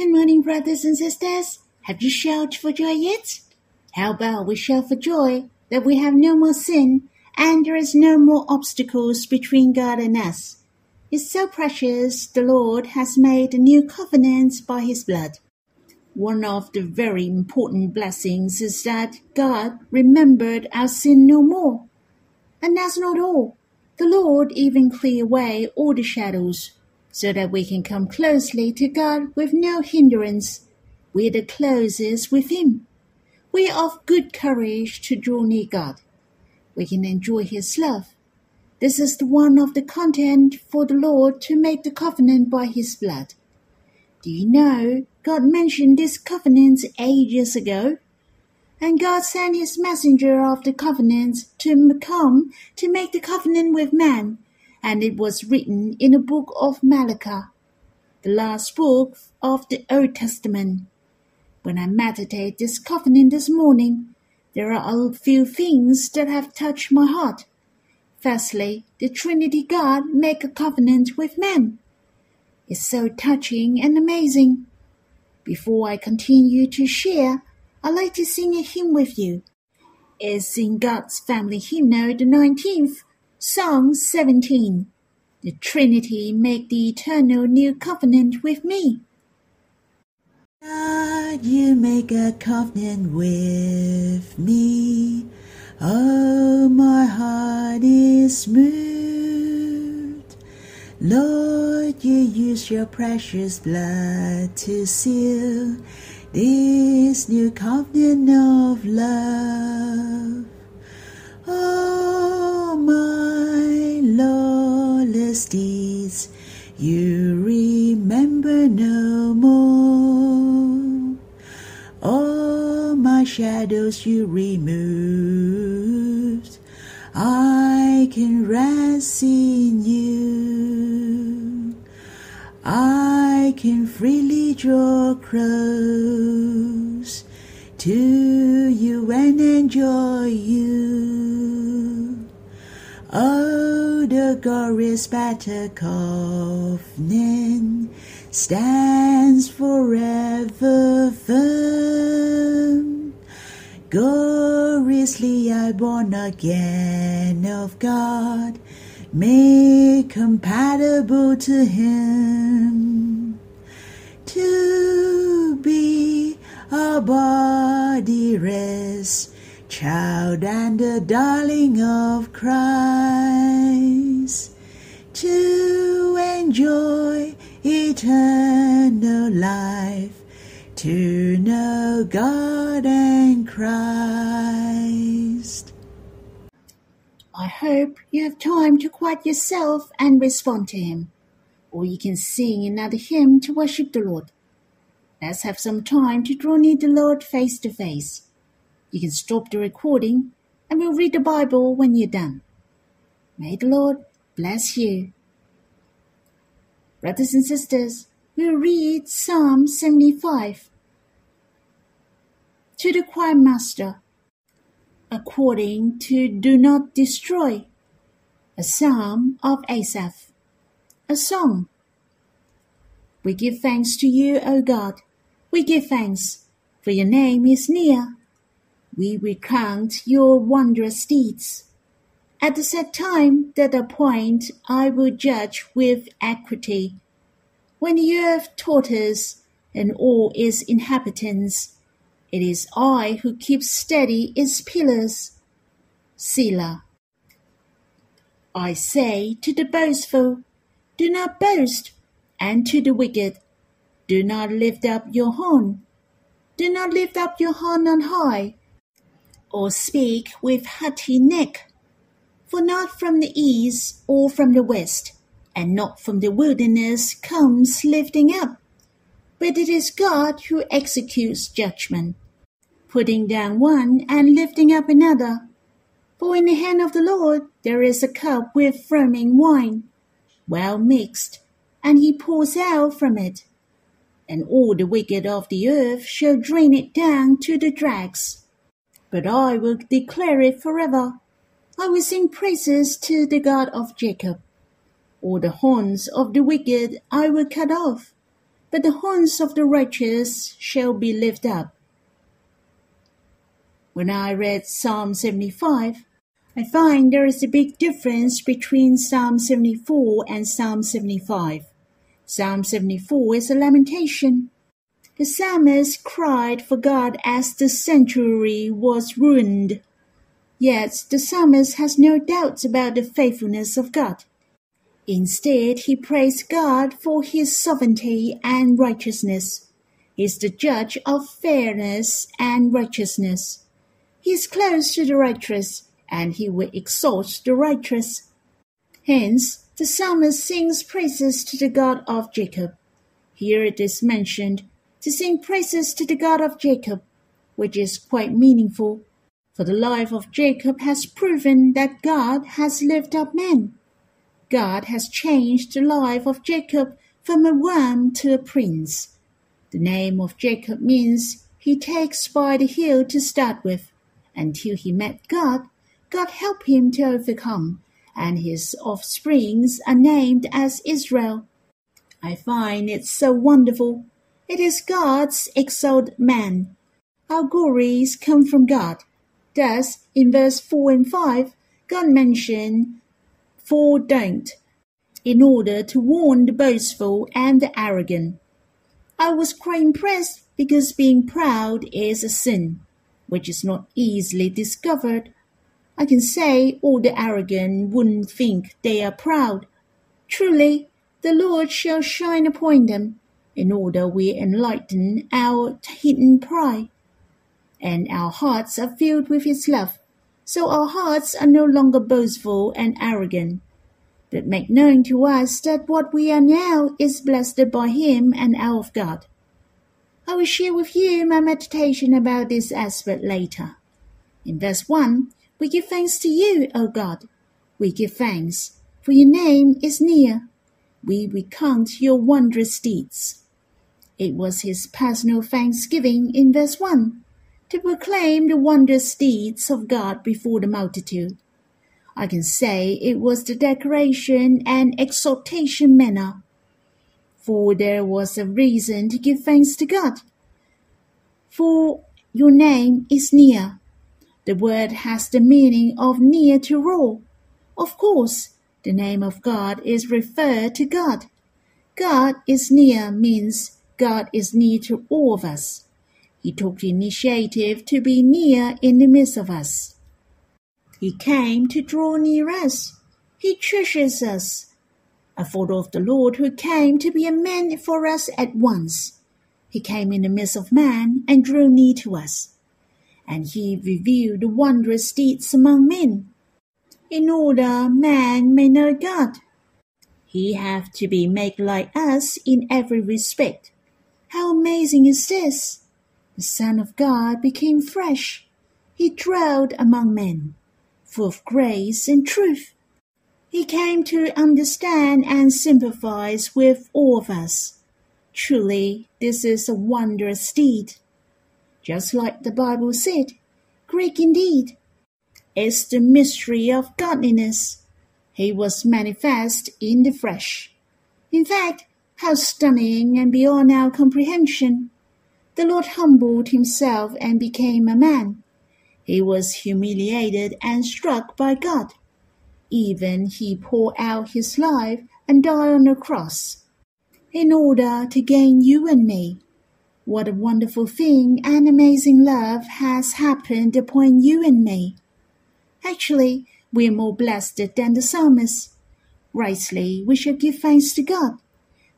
Good morning, brothers and sisters. Have you shouted for joy yet? How about we shout for joy that we have no more sin and there is no more obstacles between God and us. It's so precious the Lord has made a new covenant by his blood. One of the very important blessings is that God remembered our sin no more. And that's not all. The Lord even cleared away all the shadows so that we can come closely to God with no hindrance. We're the closest with Him. We are of good courage to draw near God. We can enjoy His love. This is the one of the content for the Lord to make the covenant by His blood. Do you know God mentioned this covenant ages ago? And God sent His messenger of the covenant to come to make the covenant with man and it was written in the book of Malachi, the last book of the Old Testament. When I meditate this covenant this morning, there are a few things that have touched my heart. Firstly, the Trinity God make a covenant with man. It's so touching and amazing. Before I continue to share, I'd like to sing a hymn with you. It's in God's Family Hymnal, the 19th, Psalm 17 The Trinity make the eternal new covenant with me. God, you make a covenant with me. Oh, my heart is moved. Lord, you use your precious blood to seal this new covenant of love. Oh, my lawless deeds, you remember no more. All my shadows you removed. I can rest in you. I can freely draw close to you and enjoy you. The battle covenant stands forever firm. Gloriously I born again of God, made compatible to Him. To be a body rest, child and the darling of Christ, to enjoy eternal life, to know God and Christ. I hope you have time to quiet yourself and respond to Him, or you can sing another hymn to worship the Lord. Let's have some time to draw near the Lord face to face. You can stop the recording and we'll read the Bible when you're done. May the Lord bless you. Brothers and sisters, we'll read Psalm 75 to the choir master according to Do Not Destroy, a psalm of Asaph, a song. We give thanks to you, O God we give thanks, for your name is near. We recount your wondrous deeds. At the set time that appoint, I will judge with equity. When the earth totters and all its inhabitants, it is I who keep steady its pillars. Selah. I say to the boastful, Do not boast, and to the wicked, do not lift up your horn. Do not lift up your horn on high, or speak with haughty neck. For not from the east or from the west, and not from the wilderness comes lifting up, but it is God who executes judgment, putting down one and lifting up another. For in the hand of the Lord there is a cup with foaming wine, well mixed, and he pours out from it and all the wicked of the earth shall drain it down to the dregs. But I will declare it forever. I will sing praises to the God of Jacob. All the horns of the wicked I will cut off, but the horns of the righteous shall be lifted up. When I read Psalm 75, I find there is a big difference between Psalm 74 and Psalm 75. Psalm 74 is a lamentation. The psalmist cried for God as the sanctuary was ruined. Yet the psalmist has no doubts about the faithfulness of God. Instead, he praised God for his sovereignty and righteousness. He is the judge of fairness and righteousness. He is close to the righteous, and he will exalt the righteous. Hence, the psalmist sings praises to the God of Jacob. Here it is mentioned to sing praises to the God of Jacob, which is quite meaningful, for the life of Jacob has proven that God has lifted up men. God has changed the life of Jacob from a worm to a prince. The name of Jacob means he takes by the heel to start with. Until he met God, God helped him to overcome, and his offsprings are named as Israel. I find it so wonderful. It is God's exalted man. Our glories come from God. Thus, in verse 4 and 5, God mentioned for don't, in order to warn the boastful and the arrogant. I was quite impressed because being proud is a sin, which is not easily discovered. I can say all the arrogant wouldn't think they are proud. Truly, the Lord shall shine upon them, in order we enlighten our hidden pride. And our hearts are filled with His love so our hearts are no longer boastful and arrogant, but make known to us that what we are now is blessed by Him and of God. I will share with you my meditation about this aspect later. In verse 1, we give thanks to you, O God. We give thanks, for your name is near. We recount your wondrous deeds. It was his personal thanksgiving in verse 1 to proclaim the wondrous deeds of God before the multitude. I can say it was the declaration and exhortation manner, for there was a reason to give thanks to God. For your name is near. The word has the meaning of near to all. Of course, the name of God is referred to God. God is near means God is near to all of us. He took the initiative to be near in the midst of us. He came to draw near us. He treasures us. A photo of the Lord who came to be a man for us at once. He came in the midst of man and drew near to us. And he revealed the wondrous deeds among men, in order man may know God. He have to be made like us in every respect. How amazing is this! the Son of God became flesh. He dwelled among men, full of grace and truth. He came to understand and sympathize with all of us. Truly, this is a wondrous deed. Just like the Bible said, great indeed is the mystery of godliness. He was manifest in the flesh. In fact, how stunning and beyond our comprehension the Lord humbled himself and became a man. He was humiliated and struck by God. Even he poured out his life and died on the cross in order to gain you and me. What a wonderful thing and amazing love has happened upon you and me. Actually, we are more blessed than the psalmist. Rightly, we should give thanks to God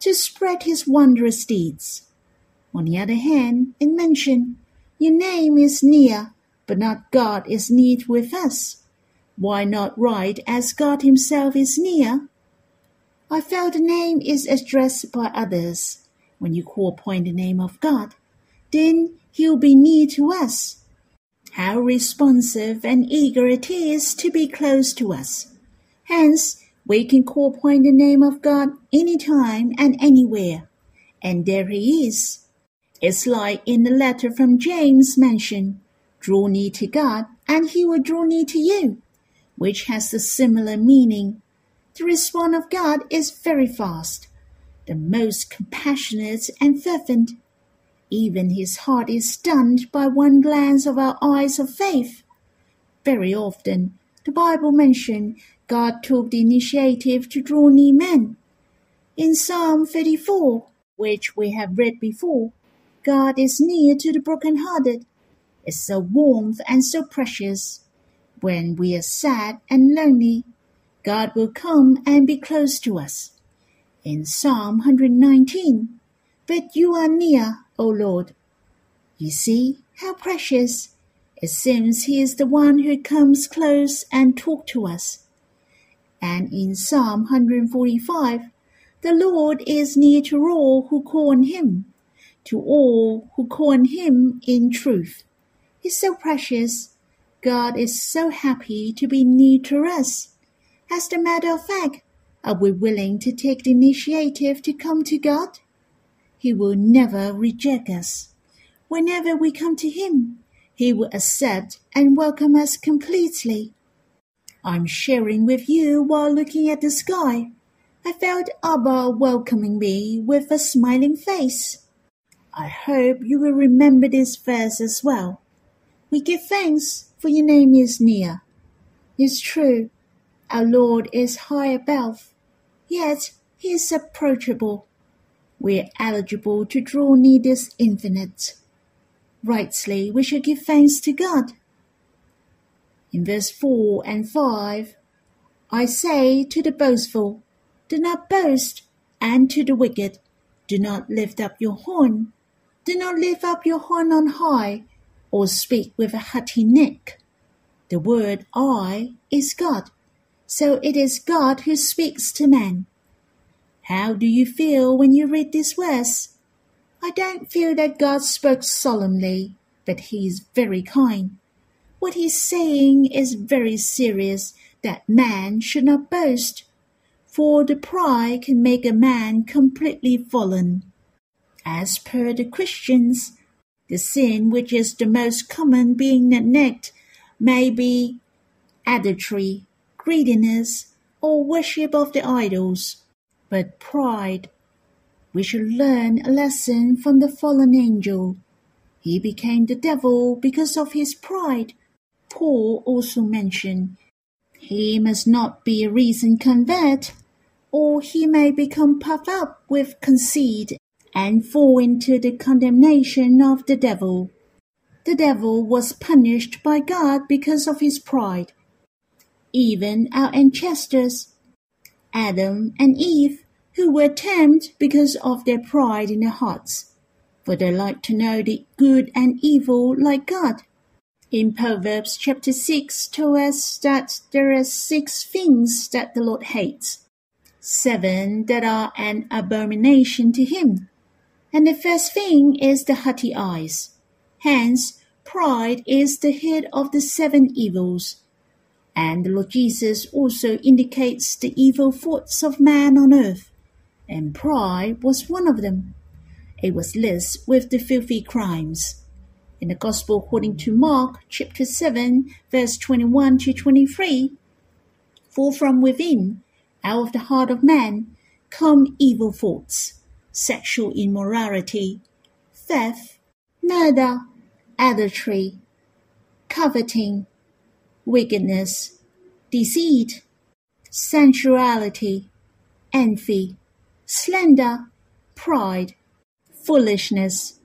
to spread his wondrous deeds. On the other hand, it mentioned, Your name is near, but not God is near with us. Why not write as God Himself is near? I felt the name is addressed by others. When you call upon the name of God, then He'll be near to us. How responsive and eager it is to be close to us. Hence, we can call upon the name of God anytime and anywhere. And there He is. It's like in the letter from James mentioned, draw near to God and he will draw near to you, which has a similar meaning. The response of God is very fast. the most compassionate and fervent. Even his heart is stunned by one glance of our eyes of faith. Very often, the Bible mentions God took the initiative to draw near men. In Psalm 34, which we have read before, God is near to the brokenhearted. It's so warm and so precious. When we are sad and lonely, God will come and be close to us. In Psalm 119, But you are near, O Lord. You see how precious. It seems He is the one who comes close and talk to us. And in Psalm 145, the Lord is near to all who call on Him, to all who call on Him in truth. He's so precious. God is so happy to be near to us. As a matter of fact, are we willing to take the initiative to come to God? He will never reject us. Whenever we come to Him, He will accept and welcome us completely. I'm sharing with you while looking at the sky. I felt Abba welcoming me with a smiling face. I hope you will remember this verse as well. We give thanks, for your name is near. It's true, our Lord is high above, yet he is approachable. We are eligible to draw near this infinite. Rightly, we should give thanks to God. In verse 4 and 5, I say to the boastful, Do not boast, and to the wicked, Do not lift up your horn. Do not lift up your horn on high, or speak with a haughty neck. The word I is God, so it is God who speaks to man. How do you feel when you read this verse? I don't feel that God spoke solemnly, but he is very kind. What he's saying is very serious that man should not boast, for the pride can make a man completely fallen. As per the Christians, the sin which is the most common being neglect may be adultery, greediness, or worship of the idols, but pride. We should learn a lesson from the fallen angel. He became the devil because of his pride. Paul also mentioned he must not be a reason convert, or he may become puffed up with conceit and fall into the condemnation of the devil. The devil was punished by God because of his pride. Even our ancestors, Adam and Eve, who were tempted because of their pride in their hearts, for they like to know the good and evil like God. In Proverbs chapter 6 tells us that there are six things that the Lord hates, seven that are an abomination to him. And the first thing is the haughty eyes. Hence, pride is the head of the seven evils. And the Lord Jesus also indicates the evil thoughts of man on earth, and pride was one of them. It was listed with the filthy crimes. In the Gospel according to Mark, chapter 7, verse 21 to 23, For from within, out of the heart of man, come evil thoughts sexual immorality, theft, murder, adultery, coveting, wickedness, deceit, sensuality, envy, slander, pride, foolishness.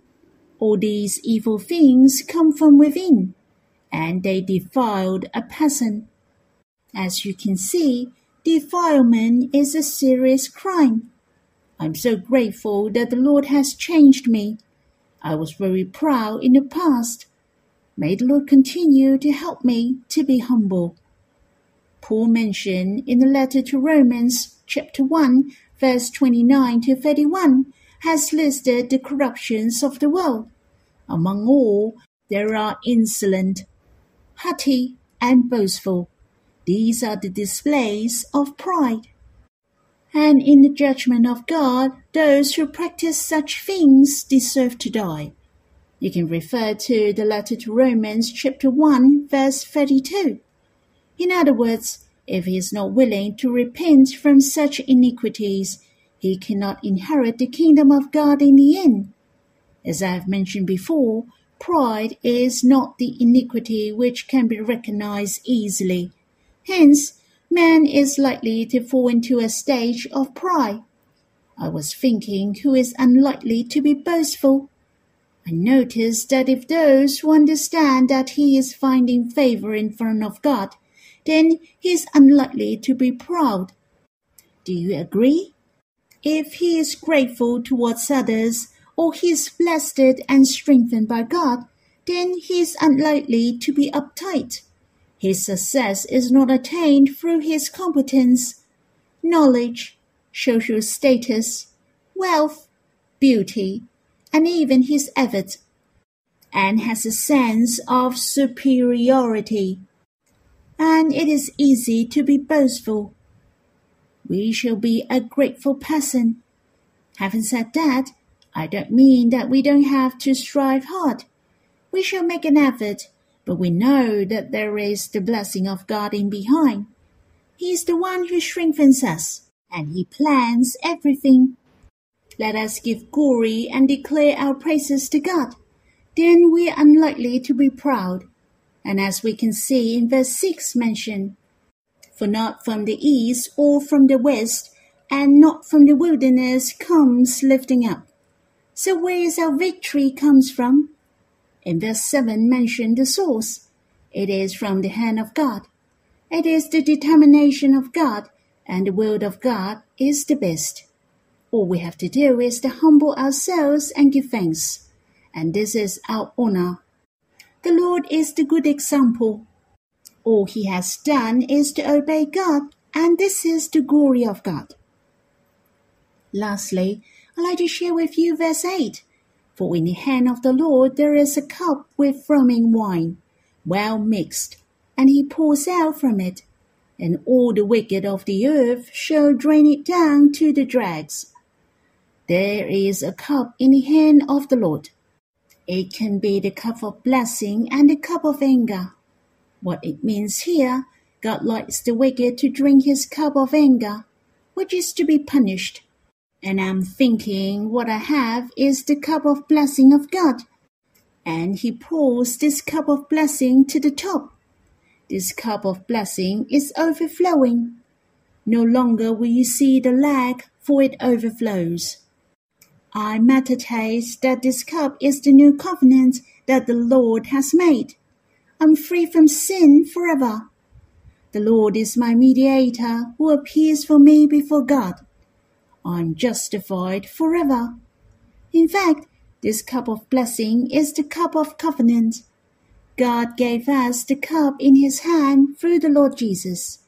All these evil things come from within, and they defiled a person. As you can see, defilement is a serious crime I'm so grateful that the Lord has changed me. I was very proud in the past. May the Lord continue to help me to be humble. Paul mentioned in the letter to Romans, chapter 1, verse 29 to 31, has listed the corruptions of the world. Among all, there are insolent, haughty, and boastful. These are the displays of pride and in the judgment of God, those who practice such things deserve to die. You can refer to the letter to Romans, chapter 1, verse 32. In other words, if he is not willing to repent from such iniquities, he cannot inherit the kingdom of God in the end. As I have mentioned before, pride is not the iniquity which can be recognized easily. Hence, man is likely to fall into a stage of pride. I was thinking who is unlikely to be boastful. I notice that if those who understand that he is finding favor in front of God, then he is unlikely to be proud. Do you agree? If he is grateful towards others, or he is blessed and strengthened by God, then he is unlikely to be uptight. His success is not attained through his competence, knowledge, social status, wealth, beauty, and even his effort, and has a sense of superiority. And it is easy to be boastful. We shall be a grateful person. Having said that, I don't mean that we don't have to strive hard. We shall make an effort, but we know that there is the blessing of God in behind. He is the one who strengthens us and he plans everything. Let us give glory and declare our praises to God. Then we are unlikely to be proud. And as we can see in verse 6 mentioned, for not from the east or from the west, and not from the wilderness comes lifting up. So where is our victory comes from? In verse 7 mention the source. It is from the hand of God. It is the determination of God and the word of God is the best. All we have to do is to humble ourselves and give thanks, and this is our honor. The Lord is the good example. All he has done is to obey God, and this is the glory of God. Lastly, I'd like to share with you verse 8. For in the hand of the Lord there is a cup with foaming wine, well mixed, and he pours out from it and all the wicked of the earth shall drain it down to the dregs. There is a cup in the hand of the Lord. It can be the cup of blessing and the cup of anger. What it means here, God likes the wicked to drink his cup of anger, which is to be punished. And I'm thinking what I have is the cup of blessing of God. And he pours this cup of blessing to the top this cup of blessing is overflowing. No longer will you see the lack, for it overflows. I meditate that this cup is the new covenant that the Lord has made. I'm free from sin forever. The Lord is my mediator who appears for me before God. I'm justified forever. In fact, this cup of blessing is the cup of covenant God gave us the cup in his hand through the Lord Jesus.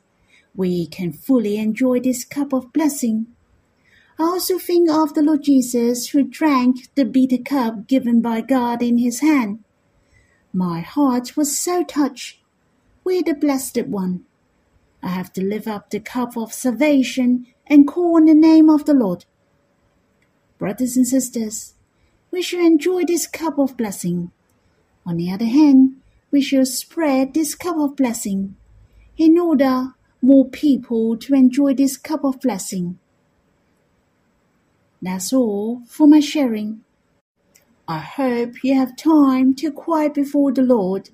We can fully enjoy this cup of blessing. I also think of the Lord Jesus who drank the bitter cup given by God in his hand. My heart was so touched with the Blessed One. I have to lift up the cup of salvation and call on the name of the Lord. Brothers and sisters, we should enjoy this cup of blessing. On the other hand, we should spread this cup of blessing in order more people to enjoy this cup of blessing. That's all for my sharing. I hope you have time to quiet before the Lord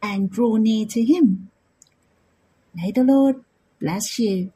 and draw near to Him. May the Lord bless you.